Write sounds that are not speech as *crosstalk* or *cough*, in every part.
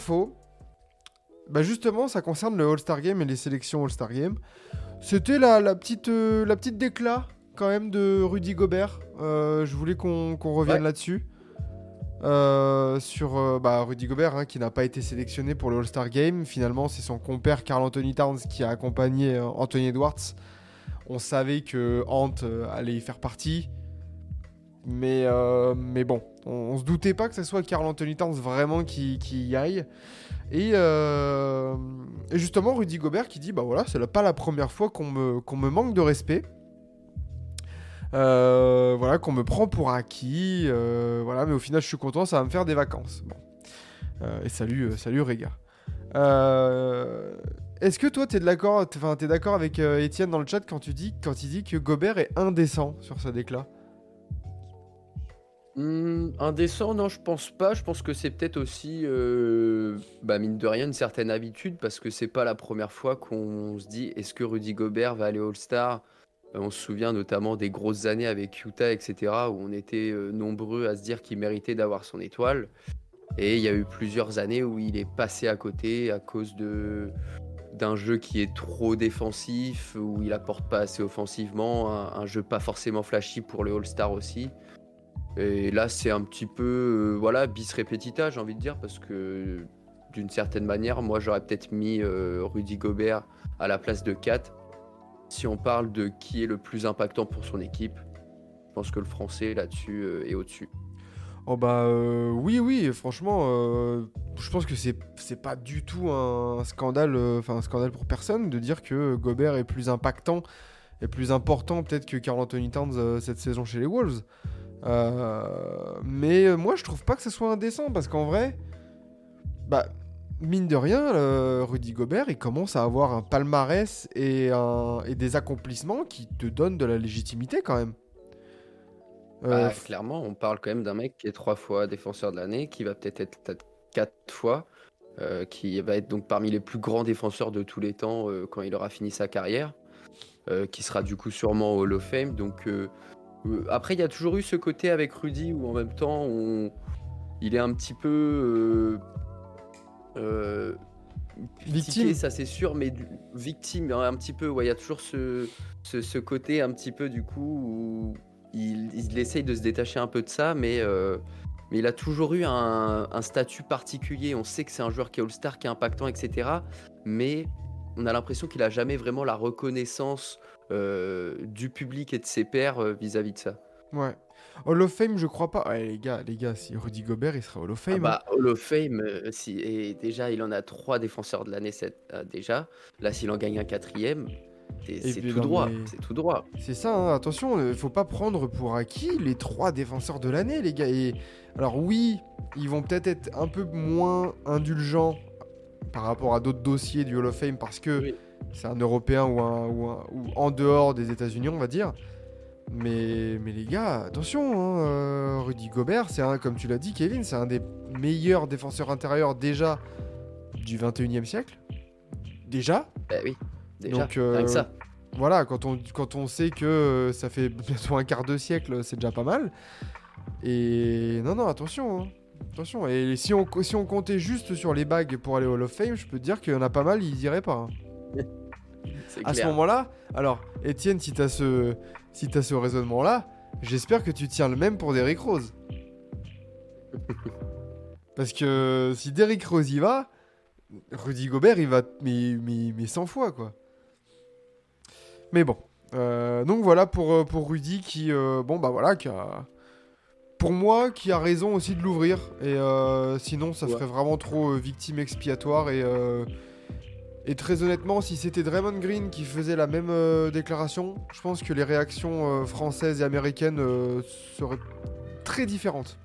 Info. Bah justement, ça concerne le All-Star Game et les sélections All-Star Game. C'était la, la, petite, euh, la petite déclat quand même de Rudy Gobert. Euh, je voulais qu'on qu'on revienne Ouais. là-dessus. Euh, sur euh, bah, Rudy Gobert hein, qui n'a pas été sélectionné pour le All-Star Game. Finalement, c'est son compère Carl Anthony Towns qui a accompagné Anthony Edwards. On savait que Ant allait y faire partie. Mais, euh, mais bon, on, se doutait pas que ce soit Carl Anthony Towns vraiment qui, y aille. Et, euh, et justement, Rudy Gobert qui dit Bah voilà, c'est pas la première fois qu'on me, manque de respect. Euh, voilà, qu'on me prend pour acquis. voilà, mais au final, je suis content, ça va me faire des vacances. Bon. Et salut, salut Réga. Est-ce que toi, tu es d'accord enfin, t'es d'accord avec Étienne dans le chat quand, tu dis, il dit que Gobert est indécent sur sa déclat? Hmm, indécent, non, je pense pas. Je pense que c'est peut-être aussi, euh, bah, mine de rien, une certaine habitude parce que c'est pas la première fois qu'on se dit est-ce que Rudy Gobert va aller All-Star? Euh, On se souvient notamment des grosses années avec Utah, etc., où on était euh, nombreux à se dire qu'il méritait d'avoir son étoile. Et il y a eu plusieurs années où il est passé à côté à cause d'un jeu qui est trop défensif, où il apporte pas assez offensivement, un, un jeu pas forcément flashy pour le All-Star aussi. Et là, c'est un petit peu, euh, voilà, bis repetita, j'ai envie de dire, parce que d'une certaine manière, moi, j'aurais peut-être mis euh, Rudy Gobert à la place de Kat. Si on parle de qui est le plus impactant pour son équipe, je pense que le français là-dessus euh, est au-dessus. Oh bah oui oui franchement je pense que c'est pas du tout un scandale enfin un scandale pour personne de dire que Gobert est plus impactant et plus important peut-être que Carl Anthony Towns cette saison chez les Wolves mais euh, moi je trouve pas que ce soit indécent parce qu'en vrai bah mine de rien euh, Rudy Gobert il commence à avoir un palmarès et, un, et des accomplissements qui te donnent de la légitimité quand même Euh, Bah, clairement, on parle quand même d'un mec qui est trois fois défenseur de l'année, qui va peut-être être quatre fois, euh, qui va être donc parmi les plus grands défenseurs de tous les temps euh, quand il aura fini sa carrière, euh, qui sera du coup sûrement au Hall of Fame. Donc euh, euh, après, il y a toujours eu ce côté avec Rudy où en même temps, on... il est un petit peu euh, euh, Victime. ça c'est sûr, mais du- victime hein, un petit peu. Ouais, il y a toujours ce, ce, ce côté un petit peu du coup où il, il essaye de se détacher un peu de ça, mais, euh, mais il a toujours eu un, un statut particulier. On sait que c'est un joueur qui est All-Star, qui est impactant, etc. Mais on a l'impression qu'il a jamais vraiment la reconnaissance euh, du public et de ses pairs euh, vis-à-vis de ça. Ouais. Hall of Fame, je crois pas. Ouais, les gars, les gars, si Rudy Gobert, il serait Hall of Ah Fame. bah, Hall of Fame, euh, si, et déjà, il en a trois défenseurs de l'année cette- euh, déjà. Là, s'il en gagne un quatrième, c'est tout droit. C'est tout droit. hein. C'est ça, hein, attention, il faut pas prendre pour acquis les trois défenseurs de l'année, les gars. Et alors oui, ils vont peut-être être un peu moins indulgents par rapport à d'autres dossiers du Hall of Fame parce que Oui. C'est un Européen ou, un, ou, un- ou en dehors des États-Unis, on va dire. Mais, mais les gars, attention, hein, euh, Rudy Gobert, c'est un, comme tu l'as dit, Kevin, c'est un des meilleurs défenseurs intérieurs déjà du 21e siècle. Déjà, Bah oui, déjà, Donc, euh, ça. voilà, quand on, quand on sait que euh, ça fait bientôt un quart de siècle, c'est déjà pas mal. Et non, non, attention. hein. Attention. Et si on, si on comptait juste sur les bagues pour aller au Hall of Fame, je peux te dire qu'il y en a pas mal, ils iraient pas. hein. À ce moment-là, alors, Étienne, si t'as ce, si ce raisonnement-là, j'espère que tu tiens le même pour Derrick Rose. *laughs* Parce que si Derrick Rose y va, Rudy Gobert, il va mais, mais, mais 100 fois, quoi. Mais bon. Euh, donc voilà pour, euh, pour Rudy qui, euh, bon, bah voilà, qui a... Pour moi, qui a raison aussi de l'ouvrir. Et euh, sinon, ça Ouais. ferait vraiment trop victime expiatoire. Et, et très honnêtement, si c'était Draymond Green qui faisait la même euh, déclaration, je pense que les réactions euh, françaises et américaines euh, seraient très différentes.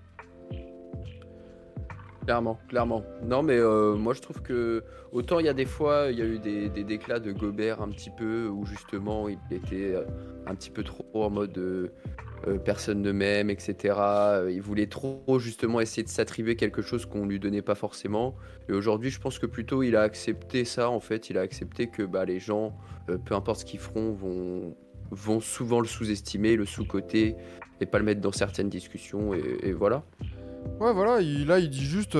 Clairement, clairement. Non, mais moi je trouve que autant il y a des fois, il y a eu des, des déclats de Gobert un petit peu où justement il était un petit peu trop en mode euh, personne ne m'aime, etc. Euh, Il voulait trop justement essayer de s'attribuer quelque chose qu'on lui donnait pas forcément. Et aujourd'hui, je pense que plutôt il a accepté ça en fait. Il a accepté que bah, les gens, euh, peu importe ce qu'ils feront, vont, souvent le sous-estimer, le sous-coter et pas le mettre dans certaines discussions. Et, voilà. Ouais, voilà, il, là, il dit juste.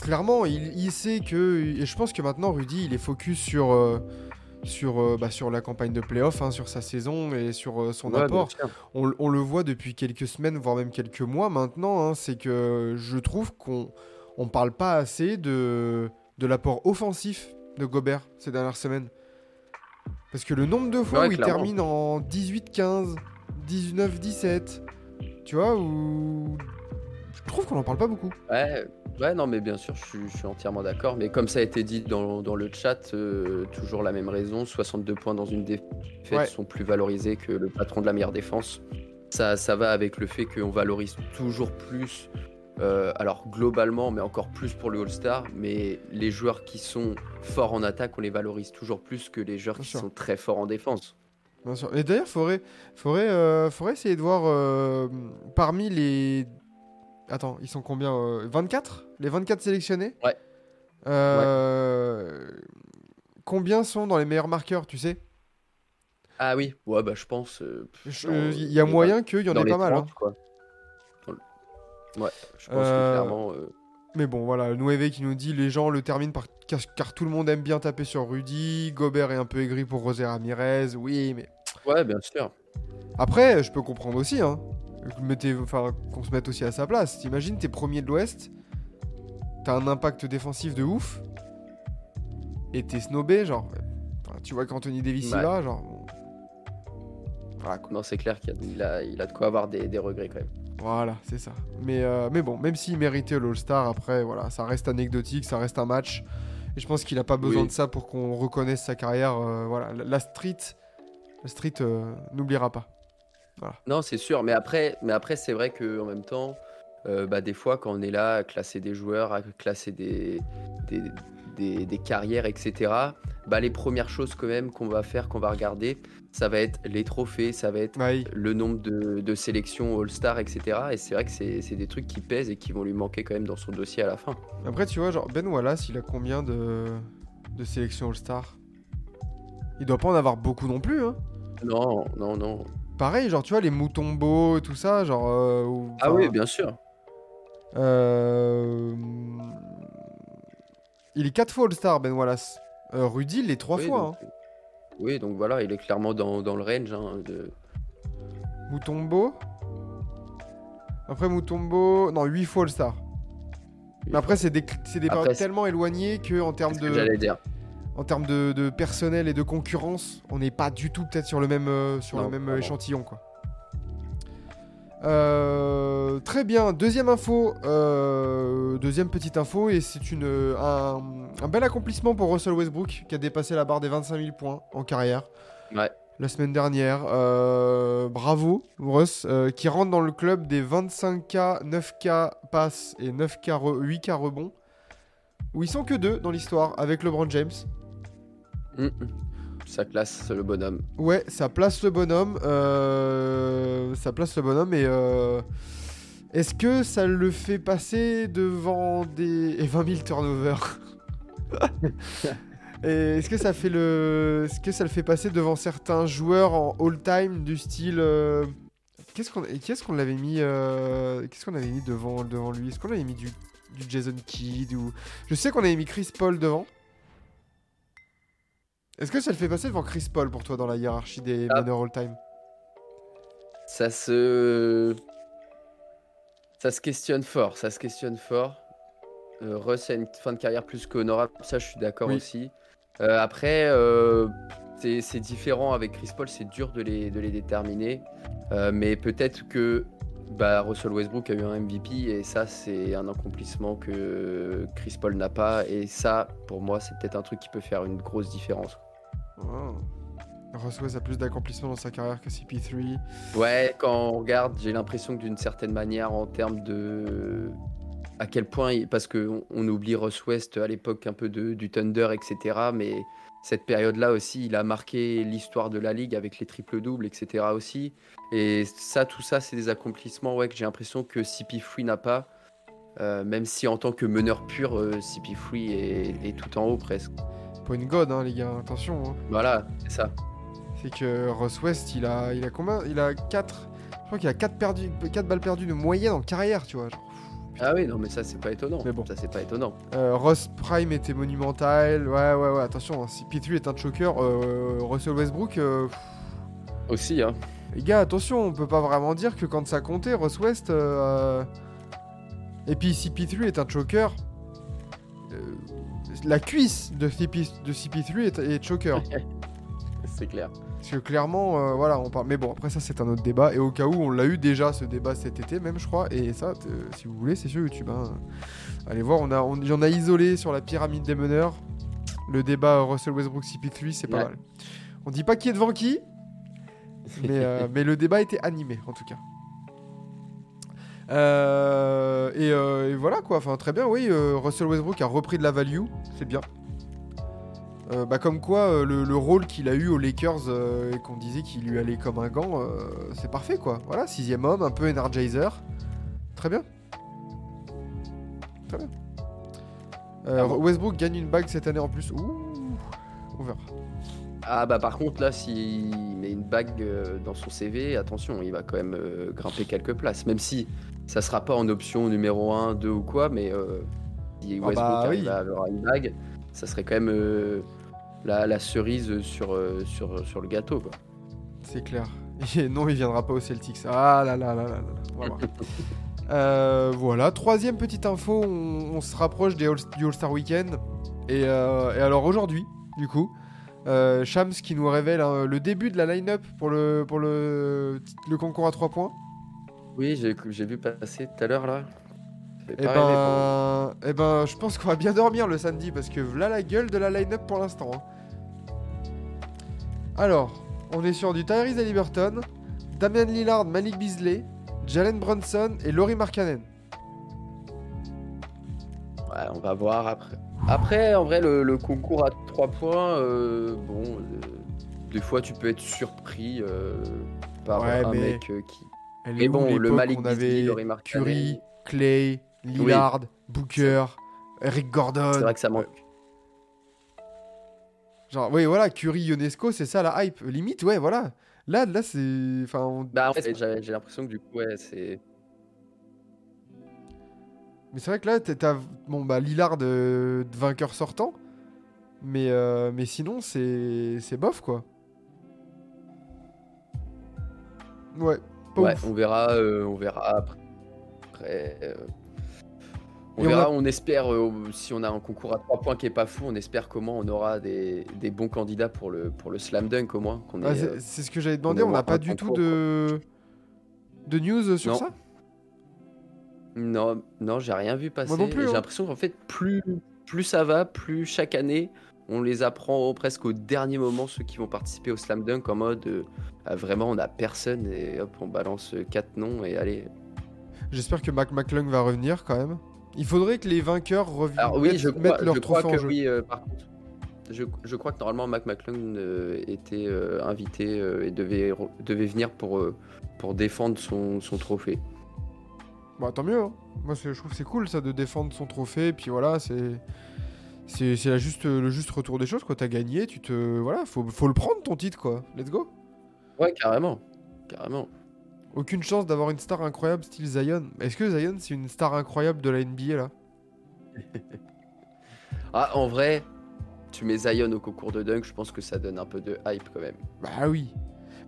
clairement, il, il sait que. Et je pense que maintenant, Rudy, il est focus sur. Euh, sur, euh, bah, sur la campagne de playoff, hein, sur sa saison et sur euh, son Ouais, apport. On, on le voit depuis quelques semaines, voire même quelques mois maintenant. hein, c'est que je trouve qu'on on parle pas assez de, de l'apport offensif de Gobert ces dernières semaines. Parce que le nombre de fois Ouais, où il termine en 18-15, 19-17, tu vois, où. Je trouve qu'on en parle pas beaucoup. Ouais, ouais, non, mais bien sûr, je suis, je suis entièrement d'accord. Mais comme ça a été dit dans, dans le chat, euh, toujours la même raison 62 points dans une défaite Ouais. sont plus valorisés que le patron de la meilleure défense. Ça, ça va avec le fait qu'on valorise toujours plus, euh, alors globalement, mais encore plus pour le All-Star. Mais les joueurs qui sont forts en attaque, on les valorise toujours plus que les joueurs Bien qui sûr. sont très forts en défense. Bien sûr. Et d'ailleurs, faudrait, faudrait, euh, faudrait essayer de voir parmi les. Attends, ils sont combien euh, 24 Les 24 sélectionnés Ouais. Euh, Combien sont dans les meilleurs marqueurs, tu sais? Ah oui, ouais, bah je pense. euh, dans- euh, Il y a moyen qu'il y en ait pas mal. 30, hein. quoi. Dans le- Ouais, je pense Euh, que clairement. euh, Mais bon, voilà, Nueve qui nous dit les gens le terminent par car, car tout le monde aime bien taper sur Rudy. Gobert est un peu aigri pour José Ramirez. Oui, mais Ouais, bien sûr. après, je peux comprendre aussi. Hein. Mettez, enfin, qu'on se mette aussi à sa place. T'imagines, t'es premier de l'Ouest, t'as un impact défensif de ouf, et t'es snobé, genre. tu vois qu'Anthony Davis Ouais. il va, genre. Voilà quoi. Non, c'est clair qu'il a, il a, a de quoi avoir des, des regrets quand même. Voilà, c'est ça. Mais, euh, mais bon, même s'il méritait l'All-Star, après, voilà, ça reste anecdotique, ça reste un match. Et je pense qu'il a pas besoin Oui. de ça pour qu'on reconnaisse sa carrière. euh, voilà, la, la street, la street euh, n'oubliera pas. Non, c'est sûr. Mais après, mais après c'est vrai qu'en même temps, euh, bah, des fois, quand on est là à classer des joueurs, à classer des, des, des- des carrières, etc., bah, les premières choses quand même qu'on va faire, qu'on va regarder, ça va être les trophées, ça va être le nombre de, de sélections All-Star, etc. Et c'est vrai que c'est des trucs qui pèsent et qui vont lui manquer quand même dans son dossier à la fin. Après, tu vois, genre Ben Wallace, il a combien de, de sélections All-Star? Il doit pas en avoir beaucoup non plus, hein. Non, non, non. Pareil, genre, tu vois, les Mutombo et tout ça, genre. euh, ou- Ah oui, bien sûr. Euh, Il est 4 fois All-Star, Ben Wallace. Euh, Rudy, il est 3 Oui, fois. donc, hein. Oui, donc voilà, il est clairement dans, dans le range. hein, de... Mutombo. Après Mutombo. Non, 8 fois All-Star. Mais après, c'est des, des Après, tellement éloignées que en termes que de. dire. en termes de, de personnel et de concurrence, on n'est pas du tout peut-être sur le même, euh, sur le même échantillon. Quoi. Euh, très bien, deuxième info, euh, deuxième petite info, et c'est une, un, un bel accomplissement pour Russell Westbrook qui a dépassé la barre des 25 000 points en carrière Ouais. la semaine dernière. Euh, bravo, Russ, euh, qui rentre dans le club des 25K, 9K passes et 9K re- 8K rebonds, où ils sont que deux dans l'histoire avec LeBron James. Mm, mm. Ça classe le bonhomme. Ouais, ça place le bonhomme. euh, ça place le bonhomme et euh, est-ce que ça le fait passer devant des *laughs* et 20 000 turnovers *laughs* est-ce que ça fait le, est-ce que ça le fait passer devant certains joueurs en all-time du style euh, Qu'est-ce qu'on, et qu'est-ce qu'on l'avait mis, euh, qu'est-ce qu'on avait mis devant devant lui? Est-ce qu'on avait mis du, du Jason Kidd ou Je sais qu'on avait mis Chris Paul devant. Est-ce que ça le fait passer devant Chris Paul pour toi dans la hiérarchie des Ah. meneurs all-time Ça se. Ça se questionne fort. Ça se questionne fort. Euh, Russ a une fin de carrière plus qu'honorable. Ça, je suis d'accord Oui. aussi. Euh, après, euh, c'est différent avec Chris Paul. C'est dur de les, de les déterminer. Euh, mais peut-être que bah, Russell Westbrook a eu un MVP et ça, c'est un accomplissement que Chris Paul n'a pas. Et ça, pour moi, c'est peut-être un truc qui peut faire une grosse différence. Oh. Russ West a plus d'accomplissements dans sa carrière que CP3. Ouais, quand on regarde, j'ai l'impression que d'une certaine manière, en termes de à quel point, il- parce qu'on on oublie Russ West à l'époque un peu de, du Thunder, etc. Mais cette période-là aussi, il a marqué l'histoire de la ligue avec les triples-doubles, etc. aussi. Et ça, tout ça, c'est des accomplissements ouais, que j'ai l'impression que CP3 n'a pas. Euh, même si en tant que meneur pur, euh, CP3 est, est tout en haut presque. Une god, hein, les gars, attention. hein. Voilà, c'est ça. C'est que Ross West, il a, il a combien? Il a 4. Je crois qu'il a 4, perdu, 4 balles perdues de moyenne en carrière, tu vois. genre. Ah oui, non, mais ça, c'est pas étonnant. Mais bon. Ça, c'est pas étonnant. Euh, Ross Prime était monumental. Ouais, ouais, ouais, attention. hein, Si P3 est un choker, euh, Russell Westbrook. euh, Aussi, hein. les gars, attention, on peut pas vraiment dire que quand ça comptait, Ross West. euh, Et puis si P3 est un choker. euh, La cuisse de, CP... de CP3 est, est choker. *laughs* c'est clair. Parce que clairement, euh, voilà, on parle. Mais bon, après ça, c'est un autre débat. Et au cas où, on l'a eu déjà ce débat cet été, même, je crois. Et ça, euh, si vous voulez, c'est sur YouTube. hein. Allez voir, on a, on, a isolé sur la pyramide des meneurs. Le débat Russell Westbrook CP3, c'est pas Ouais. mal. On dit pas qui est devant qui, mais, euh, *laughs* mais le débat était animé, en tout cas. Euh, et, euh, et voilà quoi, enfin très bien, oui, Russell Westbrook a repris de la value, c'est bien. Euh, bah, comme quoi, euh, le, le rôle qu'il a eu aux Lakers euh, et qu'on disait qu'il lui allait comme un gant, c'est parfait quoi. Voilà, sixième homme, un peu energizer. Très bien. Très bien. Ah bon Westbrook gagne une bague cette année en plus. Ouh, on verra. Ah bah par contre là s'il met une bague dans son CV, attention, il va quand même grimper quelques places. Même si ça sera pas en option numéro 1, 2 ou quoi, mais si Ah Westbrook bah arrive oui. à avoir une bague, ça serait quand même la, la cerise sur, euh, sur, sur le gâteau quoi. C'est clair. Et *laughs* non, il viendra pas au Celtics. Ah là là là là là. Voir. *laughs* Euh, voilà, troisième petite info, on, on se rapproche des All- du All-Star Weekend. Et, euh, et alors aujourd'hui, du coup, euh, Shams qui nous révèle hein, le début de la line-up pour le, pour le, le concours à 3 points. Oui, j'ai j'ai vu passer tout à l'heure là. Et pas rêver, pendant- ben, eh ben, je pense qu'on va bien dormir le samedi parce que voilà la gueule de la line-up pour l'instant. hein. Alors, on est sur du Tyrese Haliburton, Damian Lillard, Malik Beasley, Jalen Brunson et Laurie Markkanen. Ouais, on va voir après. Après, en vrai, le, le concours à 3 points, euh, bon, euh, des fois tu peux être surpris euh, par Ouais, un mais- mec euh, qui. Elle Mais où bon, le l'époque Malik on Beasley, avait Laurie Markkanen, Curry, Clay, Lillard, Booker, Eric Gordon. C'est vrai que ça manque. Genre, oui, voilà, Curry, Ionesco, c'est ça la hype. Limite, ouais, voilà. Là, là, c'est. Enfin, on- Bah, en fait, j'ai l'impression que du coup, ouais, c'est. Mais c'est vrai que là, t'as- bon, bah, Lillard de vainqueur sortant. Mais, euh, mais sinon, c'est c'est bof, quoi. Ouais, pas Ouais, ouf. on verra, euh, on verra après. Après, euh, on Et on verra, a- on, espère, euh, si on a un concours à 3 points qui est pas fou, on espère comment on aura des, des bons candidats pour le, pour le slam dunk au moins. Ah, c'est euh, c'est ce que j'avais demandé, on n'a pas du tout de. de news sur Non. ça? Non, non, j'ai rien vu passer. non plus, Et hein. J'ai l'impression qu'en fait, plus, plus ça va, plus chaque année, on les apprend presque au dernier moment, ceux qui vont participer au slam dunk, en mode euh, ah, vraiment, on a personne et hop, on balance euh, quatre noms et allez. J'espère que Mac McClung va revenir quand même. Il faudrait que les vainqueurs reviennent. Alors oui, mettent, je crois, leur je crois trophée que en jeu. oui, euh, par contre. Je, je crois que normalement Mac McClung euh, était euh, invité et devait, devait venir pour, pour défendre son, son trophée. Bah tant mieux. hein. Moi je trouve que c'est cool ça de défendre son trophée. Et puis voilà, c'est c'est juste le juste retour des choses quoi. T'as gagné, tu te voilà, faut faut le prendre ton titre quoi. Let's go. Ouais, carrément. Carrément. Aucune chance d'avoir une star incroyable style Zion. Est-ce que Zion c'est une star incroyable de la NBA là? *laughs* Ah, en vrai, tu mets Zion au concours de dunk, je pense que ça donne un peu de hype quand même. Bah oui.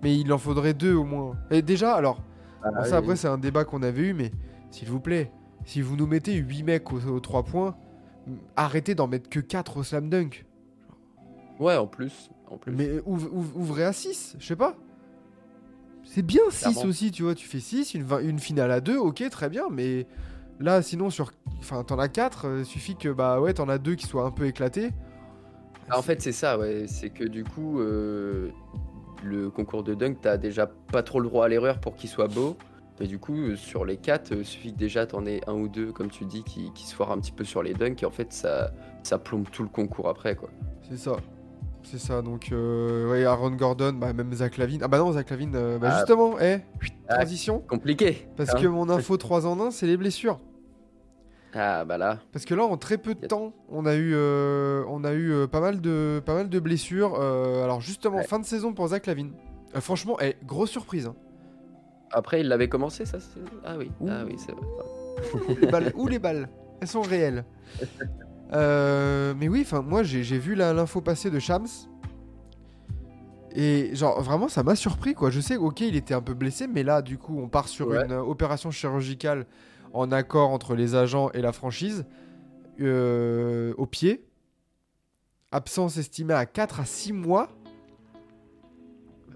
Mais il en faudrait deux au moins. Et déjà alors, Ah, bon, ça après c'est un débat qu'on avait eu, mais s'il vous plaît, si vous nous mettez 8 mecs aux, aux 3 points, arrêtez d'en mettre que 4 au slam dunk. Ouais, en plus. En plus. Mais ouv- ouv- ouvrez à 6, je sais pas. C'est bien 6 Clairement. aussi, tu vois. Tu fais 6, une, finale à 2, ok, très bien. Mais là, sinon, sur. Enfin, t'en as 4, suffit que, bah ouais, t'en as 2 qui soient un peu éclatés. Ah, en fait, c'est ça, ouais. C'est que du coup, euh, le concours de dunk, t'as déjà pas trop le droit à l'erreur pour qu'il soit beau. Et du coup, euh, sur les quatre, il suffit que déjà t'en aies un ou deux, comme tu dis, qui, qui se foirent un petit peu sur les dunks, et en fait, ça, ça plombe tout le concours après, quoi. C'est ça. C'est ça. Donc, euh, ouais, Aaron Gordon, bah, même Zach Lavine. Ah bah non, Zach Lavine, euh, bah Ah. justement, eh, Ah. transition. Compliqué Parce hein. que mon info *laughs* 3 en 1, c'est les blessures. Ah, bah là, Parce que là, en très peu de temps, on a eu, euh, on a eu euh, pas, mal de, pas mal de blessures. Alors, justement, Ouais. fin de saison pour Zach Lavine. Franchement, eh, grosse surprise. hein. après, il l'avait commencé, ça Ah oui, Ouh. ah oui, c'est vrai. Ouh, les balles, ouh, les balles, elles sont réelles. *laughs* Euh, mais oui, enfin, moi, j'ai vu l'info passer de Shams. Et genre, vraiment, ça m'a surpris, quoi. Je sais, ok, il était un peu blessé, mais là, du coup, on part sur Ouais. une euh, opération chirurgicale en accord entre les agents et la franchise euh, au pied. Absence estimée à 4 à 6 mois.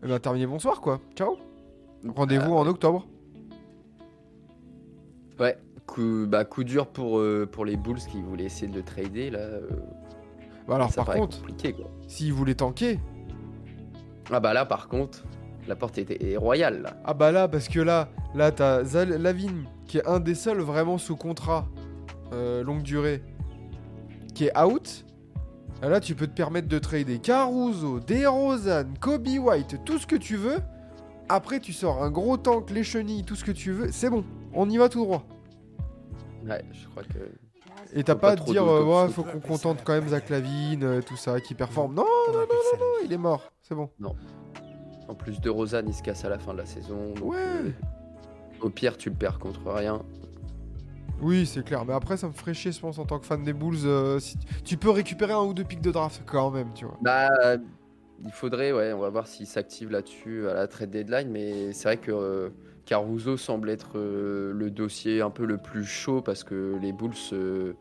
Eh ben, terminé, bonsoir, quoi. Ciao. Rendez-vous Ah, en octobre. Ouais, coup, bah, coup dur pour, euh, pour les Bulls qui voulaient essayer de le trader, là. euh, Bah alors, ça par contre, compliqué, quoi. s'il voulait tanker, Ah bah là, par contre, la porte était est royale, là. Ah bah là, parce que là, là t'as Lavigne, qui est un des seuls vraiment sous contrat euh, longue durée, qui est out. Et là, tu peux te permettre de trader Caruso, DeRozan, Kobe White, tout ce que tu veux. Après, tu sors un gros tank, les chenilles, tout ce que tu veux. C'est bon, on y va tout droit. Ouais, je crois que. Et t'as pas, pas à dire, euh, ouais, faut qu'on contente quand même Zach Lavine, euh, tout ça, qui performe. Non, non, non, non, non, il est mort. C'est bon. En plus de Rosanne, il se casse à la fin de la saison. donc, Ouais. euh, au pire, tu le perds contre rien. Oui, c'est clair. Mais après, ça me ferait chier, je pense, en tant que fan des Bulls. euh, si tu peux récupérer un ou deux pics de draft quand même, tu vois. Bah, il faudrait, ouais, on va voir s'il s'active là-dessus à la trade deadline. Mais c'est vrai que euh, Caruso semble être euh, le dossier un peu le plus chaud parce que les Bulls, euh,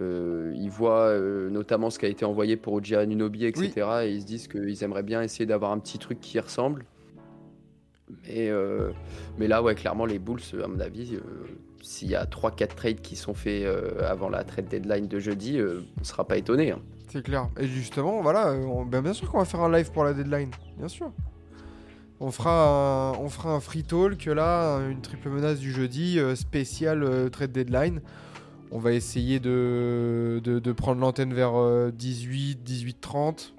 euh, ils voient notamment ce qui a été envoyé pour OG Anunoby, etc. Et ils se disent qu'ils aimeraient bien essayer d'avoir un petit truc qui y ressemble. Mais, mais là, ouais, clairement, les Bulls, à mon avis, s'il y a 3-4 trades qui sont faits avant la trade deadline de jeudi, on ne sera pas étonné. hein. C'est clair. Et justement, voilà, on- ben, bien sûr qu'on va faire un live pour la deadline. Bien sûr. On fera un, on fera un free talk là, une triple menace du jeudi, euh, spécial euh, trade deadline. On va essayer de, de, de prendre l'antenne vers euh, 18, 18, 30,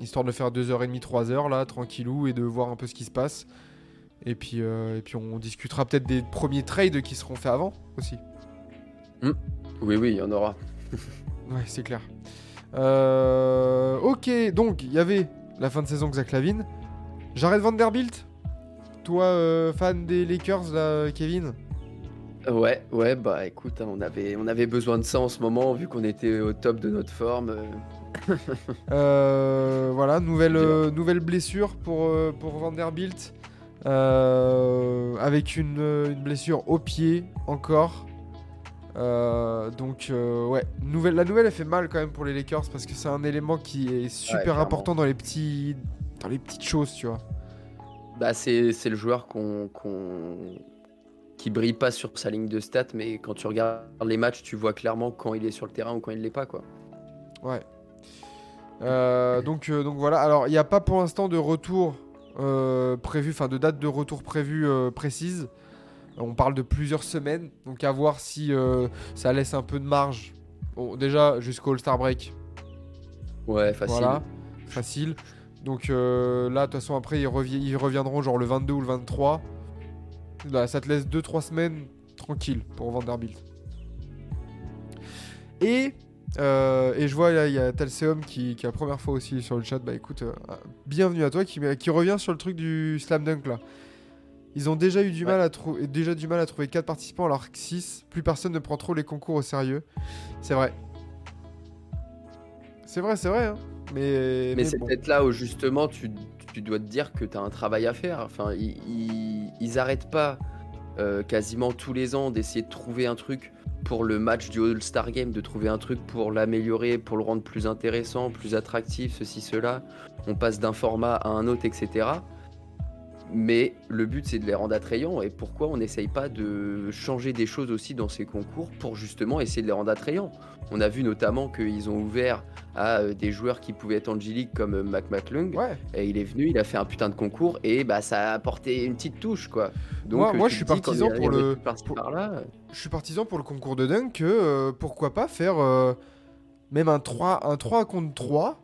histoire de faire 2h30, 3h là, tranquillou, et de voir un peu ce qui se passe. Et puis, euh, et puis on discutera peut-être des premiers trades qui seront faits avant aussi. Oui, oui, il y en aura. *laughs* Ouais, c'est clair. Euh, ok, donc il y avait la fin de saison de Zach Lavine. J'arrête Vanderbilt Toi, euh, fan des Lakers, là, Kevin Ouais, ouais, bah écoute, hein, on avait, on avait besoin de ça en ce moment, vu qu'on était au top de notre forme. euh. *laughs* Euh, Voilà, nouvelle, euh, nouvelle blessure pour, euh, pour Vanderbilt. Euh, avec une, euh, une blessure au pied encore. Euh, donc euh, ouais, nouvelle, la nouvelle elle fait mal quand même pour les Lakers parce que c'est un élément qui est super important dans les petits dans les petites choses, tu vois. Bah c'est, le joueur qu'on, qu'on- qui brille pas sur sa ligne de stats, mais quand tu regardes les matchs, tu vois clairement quand il est sur le terrain ou quand il l'est pas, quoi. Ouais. Euh, donc, euh, donc voilà. Alors, il n'y a pas pour l'instant de retour euh, prévu, enfin de date de retour prévue précise. On parle de plusieurs semaines. Donc, à voir si ça laisse un peu de marge. Bon, déjà, jusqu'au All-Star Break. Ouais, facile. Voilà. Facile. Donc euh, là, de toute façon, après, ils, revi- ils reviendront genre le 22 ou le 23. Là, ça te laisse 2-3 semaines tranquille pour Vanderbilt. Et, euh, et je vois, là, il y a Talseum qui, qui est la première fois aussi sur le chat. Bah écoute, euh, bienvenue à toi, qui, qui revient sur le truc du slam dunk là. Ils ont déjà eu du Ouais. mal à trouver, déjà du mal à trouver 4 participants alors que 6. Plus personne ne prend trop les concours au sérieux. C'est vrai. C'est vrai, c'est vrai. hein. Mais, Mais c'est bon. peut-être là où justement tu, tu dois te dire que tu as un travail à faire. Enfin, ils, ils, ils arrêtent pas euh, quasiment tous les ans d'essayer de trouver un truc pour le match du All-Star Game, de trouver un truc pour l'améliorer, pour le rendre plus intéressant, plus attractif, ceci, cela. On passe d'un format à un autre, etc. Mais le but, c'est de les rendre attrayants. Et pourquoi on n'essaye pas de changer des choses aussi dans ces concours pour justement essayer de les rendre attrayants? On a vu notamment qu'ils ont ouvert à euh, des joueurs qui pouvaient être angéliques comme euh, Mac McClung. Ouais. Et il est venu, il a fait un putain de concours et bah ça a apporté une petite touche quoi. Donc, Moi- euh, moi, je suis partisan pour le- pour- Je suis partisan pour le concours de dunk que euh, pourquoi pas faire euh, même un 3, un 3 contre 3.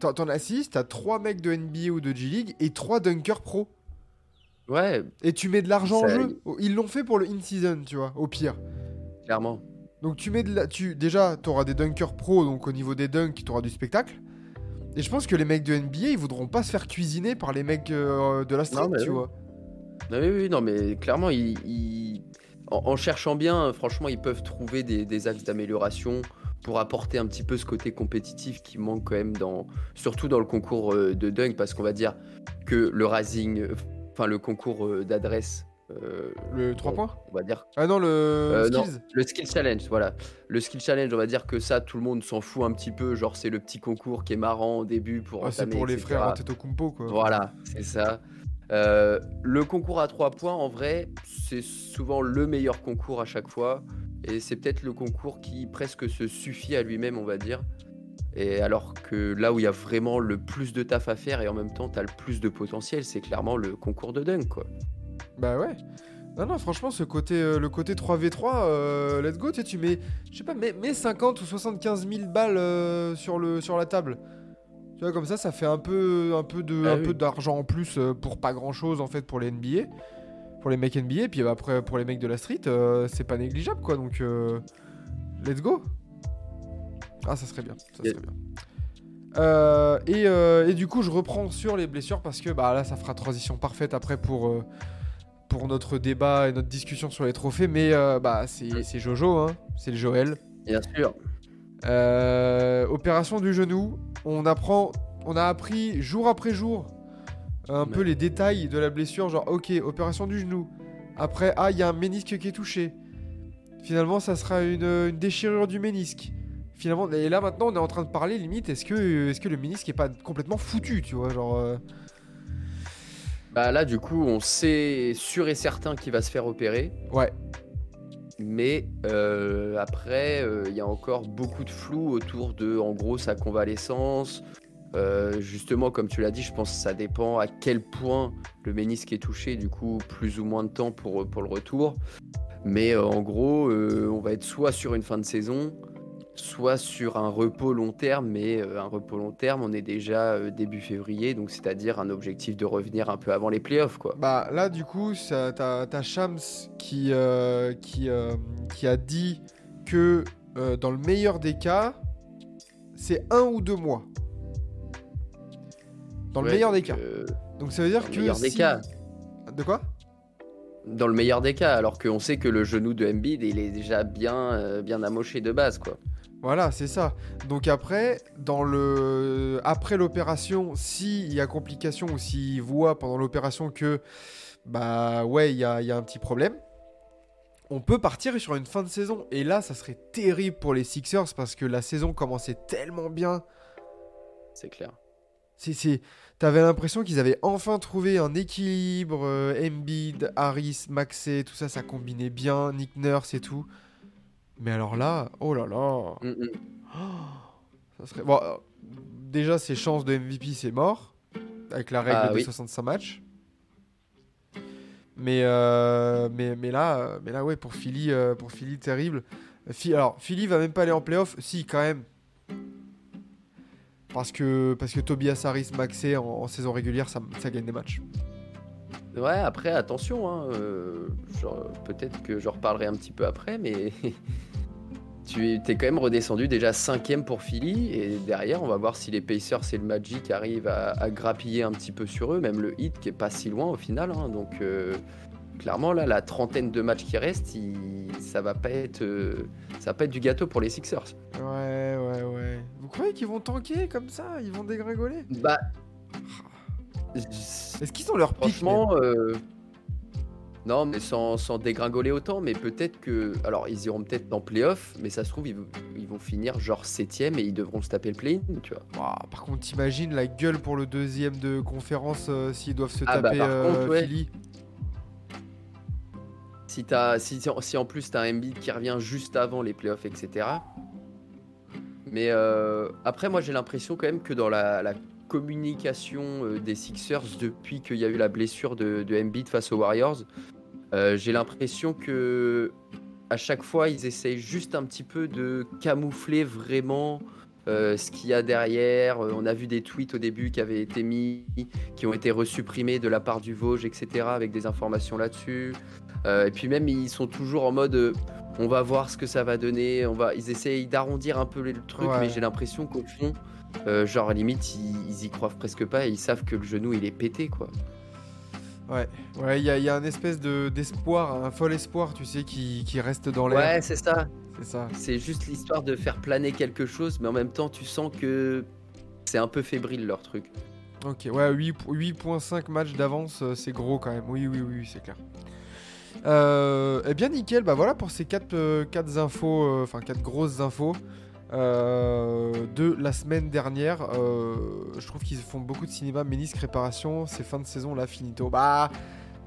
T'en t'en as 6, t'as 3 mecs de NBA ou de G-League et 3 dunkers pro. Ouais, Et tu mets de l'argent en jeu. Ils l'ont fait pour le in-season, tu vois, au pire. clairement. Donc tu mets de la... tu... Déjà, t'auras des dunkers pro, donc au niveau des dunks, t'auras du spectacle. Et je pense que les mecs de NBA, ils voudront pas se faire cuisiner par les mecs euh, de la street, Non, mais tu oui. vois. Oui, oui, non, mais clairement, ils, ils- En, en cherchant bien, franchement, ils peuvent trouver des, des axes d'amélioration pour apporter un petit peu ce côté compétitif qui manque quand même dans, surtout dans le concours euh, de dunk, parce qu'on va dire que le rising, euh, enfin le concours euh, d'adresse, euh, Le 3 on- points on va dire Ah non, le Euh, non, le skill challenge, voilà. Le skill challenge, on va dire que ça, tout le monde s'en fout un petit peu. Genre, c'est le petit concours qui est marrant au début pour Ah, c'est pour les etc. frères Antetokounmpo, quoi. Voilà, c'est ça. Euh, le concours à 3 points, en vrai, c'est souvent le meilleur concours à chaque fois. Et c'est peut-être le concours qui presque se suffit à lui-même, on va dire. Et alors que là où il y a vraiment le plus de taf à faire et en même temps, tu as le plus de potentiel, c'est clairement le concours de dunk, quoi. Bah ouais. Non, non, franchement, ce côté, euh, le côté 3v3, euh, let's go, tu mets, je sais pas, mets, mets 50 ou 75 000 balles euh, sur, le, sur la table. Tu vois, comme ça, ça fait un peu, un peu de, Ah un oui. peu d'argent en plus pour pas grand chose, en fait, pour les NBA. Pour les mecs NBA, puis après, pour les mecs de la street, c'est pas négligeable, quoi, donc, let's go. Ah, ça serait bien, ça Yeah. serait bien. Euh, et, euh, et du coup, je reprends sur les blessures parce que bah, là, ça fera transition parfaite après pour, euh, pour notre débat et notre discussion sur les trophées. Mais bah, c'est c'est Jojo, hein, c'est le Joël. Bien sûr. Opération du genou. On apprend, on a appris jour après jour un peu les détails de la blessure. Genre, ok, opération du genou. Après, ah, il y a un ménisque qui est touché. Finalement, ça sera une, une déchirure du ménisque. Finalement, et là maintenant, on est en train de parler limite. Est-ce que, est-ce que le ménisque est pas complètement foutu, tu vois, genre. euh, Bah là, du coup, on sait sûr et certain qu'il va se faire opérer. Ouais. Mais euh, après, euh, il y a encore beaucoup de flou autour de, en gros, sa convalescence. Justement, comme tu l'as dit, je pense que ça dépend à quel point le ménisque est touché, du coup, plus ou moins de temps pour, pour le retour. Mais euh, en gros, euh, on va être soit sur une fin de saison, soit sur un repos long terme. Mais euh, un repos long terme, on est déjà euh, début février, donc c'est-à-dire un objectif de revenir un peu avant les playoffs, quoi. Bah là du coup t'as Shams qui, euh, qui, qui a dit que dans le meilleur des cas c'est un ou deux mois. Dans le meilleur des cas. Donc ça veut dire dans le que meilleur des cas. De quoi? Dans le meilleur des cas, alors qu'on sait que le genou de Embiid, il est déjà bien, euh, bien amoché de base, quoi. Voilà, c'est ça. Donc après, dans le après l'opération, s'il y a complication ou s'il voit pendant l'opération que bah ouais, il y a, il y a un petit problème, on peut partir sur une fin de saison. Et là, ça serait terrible pour les Sixers parce que la saison commençait tellement bien. C'est clair. C'est... T'avais l'impression qu'ils avaient enfin trouvé un équilibre. euh, Embiid, Harris, Maxey, tout ça, ça combinait bien. Nick Nurse et tout. Mais alors là, oh là là. Mm, mm. *gasps* Ça serait... bon, euh, déjà, ses chances de MVP, c'est mort. Avec la règle Ah de oui. 65 matchs. Mais, euh, mais, mais, là, euh, mais là, ouais, pour Philly, euh, pour Philly terrible. Alors, Philly va même pas aller en playoff? Si, quand même. Parce que, parce que Tobias Harris, Maxey en, en saison régulière, ça, ça gagne des matchs. Ouais, après, attention, hein, euh, genre, peut-être que j'en reparlerai un petit peu après, mais *laughs* tu es, quand même redescendu déjà cinquième pour Philly, et derrière, on va voir si les Pacers et le Magic arrivent à, à grappiller un petit peu sur eux, même le Heat qui est pas si loin au final, hein, donc euh, clairement, là, la trentaine de matchs qui restent, il- ça va pas être, euh, ça va pas être du gâteau pour les Sixers. Ouais, ouais, ouais. Vous croyez qu'ils vont tanker comme ça? Ils vont dégringoler? Bah, Est-ce qu'ils ont leur pic franchement, euh, Non, mais sans, sans dégringoler autant, mais peut-être que. Alors, ils iront peut-être en playoff, mais ça se trouve, ils, vont- ils vont finir genre 7 et ils devront se taper le play-in, tu vois. Par contre, t'imagines la gueule pour le deuxième de conférence euh, s'ils doivent se Ah bah, taper par euh, contre, ouais. Philly. Si, t'as- si, si en plus t'as un Embiid qui revient juste avant les playoffs, etc. Mais euh, après, moi j'ai l'impression quand même que dans la, la communication euh, des Sixers depuis qu'il y a eu la blessure de, de Embiid face aux Warriors, euh, j'ai l'impression que à chaque fois ils essayent juste un petit peu de camoufler vraiment euh, ce qu'il y a derrière. On a vu des tweets au début qui avaient été mis, qui ont été resupprimés de la part du Vosges, etc. avec des informations là-dessus. Euh, et puis même ils sont toujours en mode on va voir ce que ça va donner, on va ils essayent d'arrondir un peu le truc Ouais. mais j'ai l'impression qu'au fond euh, genre limite ils, ils y croient presque pas et ils savent que le genou il est pété quoi. Ouais, ouais, il y, a- y a un espèce de d'espoir, un fol espoir, tu sais, qui, qui reste dans l'air. Ouais, c'est ça. C'est ça. C'est juste l'histoire de faire planer quelque chose mais en même temps tu sens que c'est un peu fébrile leur truc. Ok, ouais, 8 8.5 matchs d'avance, euh, c'est gros quand même. Oui, oui, oui, c'est clair. Euh, eh bien, nickel. Bah voilà pour ces 4 infos, euh, enfin 4 grosses infos euh, de la semaine dernière. Euh, je trouve qu'ils font beaucoup de cinéma, ménisque, réparation. C'est fin de saison là, finito. Bah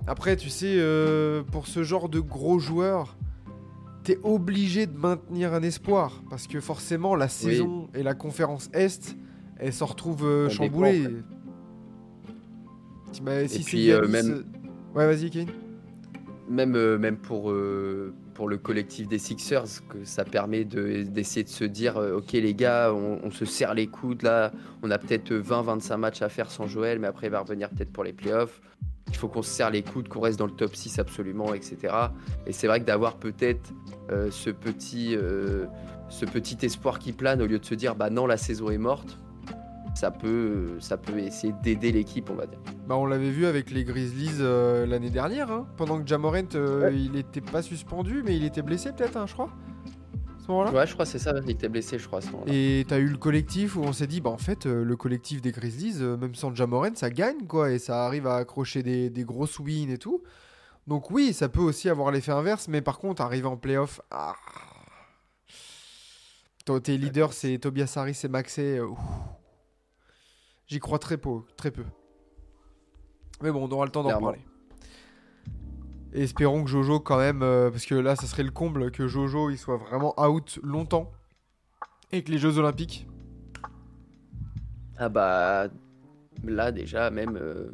après, tu sais, euh, pour ce genre de gros joueurs, t'es obligé de maintenir un espoir parce que forcément la saison et la conférence Est, elles se retrouvent chamboulées. dépend, si c'est puis, même- Ouais, vas-y, Kane. Même, même pour, pour le collectif des Sixers, que ça permet de- d'essayer de se dire euh, Ok, les gars, on, se serre les coudes là, on a peut-être 20-25 matchs à faire sans Joël, mais après il va revenir peut-être pour les playoffs. Il faut qu'on se serre les coudes, qu'on reste dans le top 6 absolument, etc. Et c'est vrai que d'avoir peut-être euh, ce, euh, ce petit espoir qui plane au lieu de se dire Bah non, la saison est morte, ça peut, ça peut essayer d'aider l'équipe, on va dire. Bah, on l'avait vu avec les Grizzlies euh, l'année dernière, hein, pendant que Jamorant, euh, il était pas suspendu, mais il était blessé peut-être, hein, je crois, à ce moment-là. Ouais, je crois que c'est ça, il était blessé, je crois, ce. Et t'as eu le collectif où on s'est dit, bah en fait, euh, le collectif des Grizzlies, même sans Jamorant, ça gagne, quoi, et ça arrive à accrocher des, des grosses wins et tout. Donc oui, ça peut aussi avoir l'effet inverse, mais par contre, arriver en playoff, ah. Toi, Tes leaders, c'est Tobias Harris et Maxey. J'y crois très peu, très peu. Mais bon, on aura le temps d'en reparler. Et espérons que Jojo, quand même, euh, parce que là, ça serait le comble, que Jojo, il soit vraiment out longtemps. Et que les Jeux Olympiques. Ah bah là déjà même euh,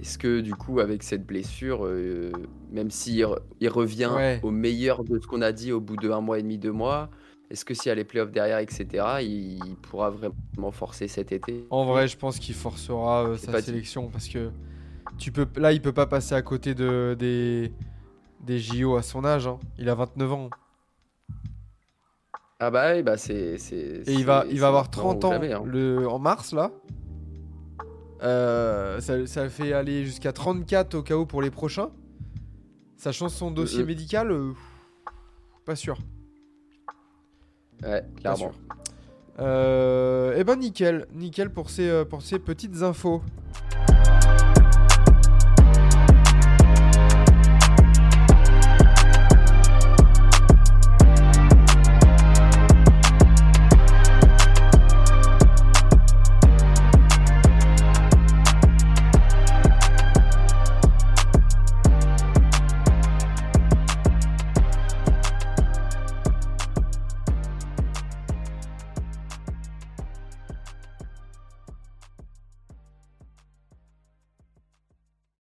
est-ce que du coup avec cette blessure euh, même s'il il revient Ouais. au meilleur de ce qu'on a dit au bout de un mois et demi deux mois est-ce que s'il y a les playoffs derrière etc il, il pourra vraiment forcer cet été? En vrai, je pense qu'il forcera euh, sa dit. sélection parce que tu peux, là, il peut pas passer à côté de, des, des JO à son âge. hein. Il a 29 ans. ah bah oui bah c'est c'est- Et il va, il avoir maintenant 30 ou ans jamais, hein. le, en mars, là. Euh, ça, ça fait aller jusqu'à 34 au cas où pour les prochains. Sachant son dossier Mhm. médical, euh, pas sûr. Ouais clairement. Euh, eh ben nickel, nickel pour ces, euh, pour ces petites infos.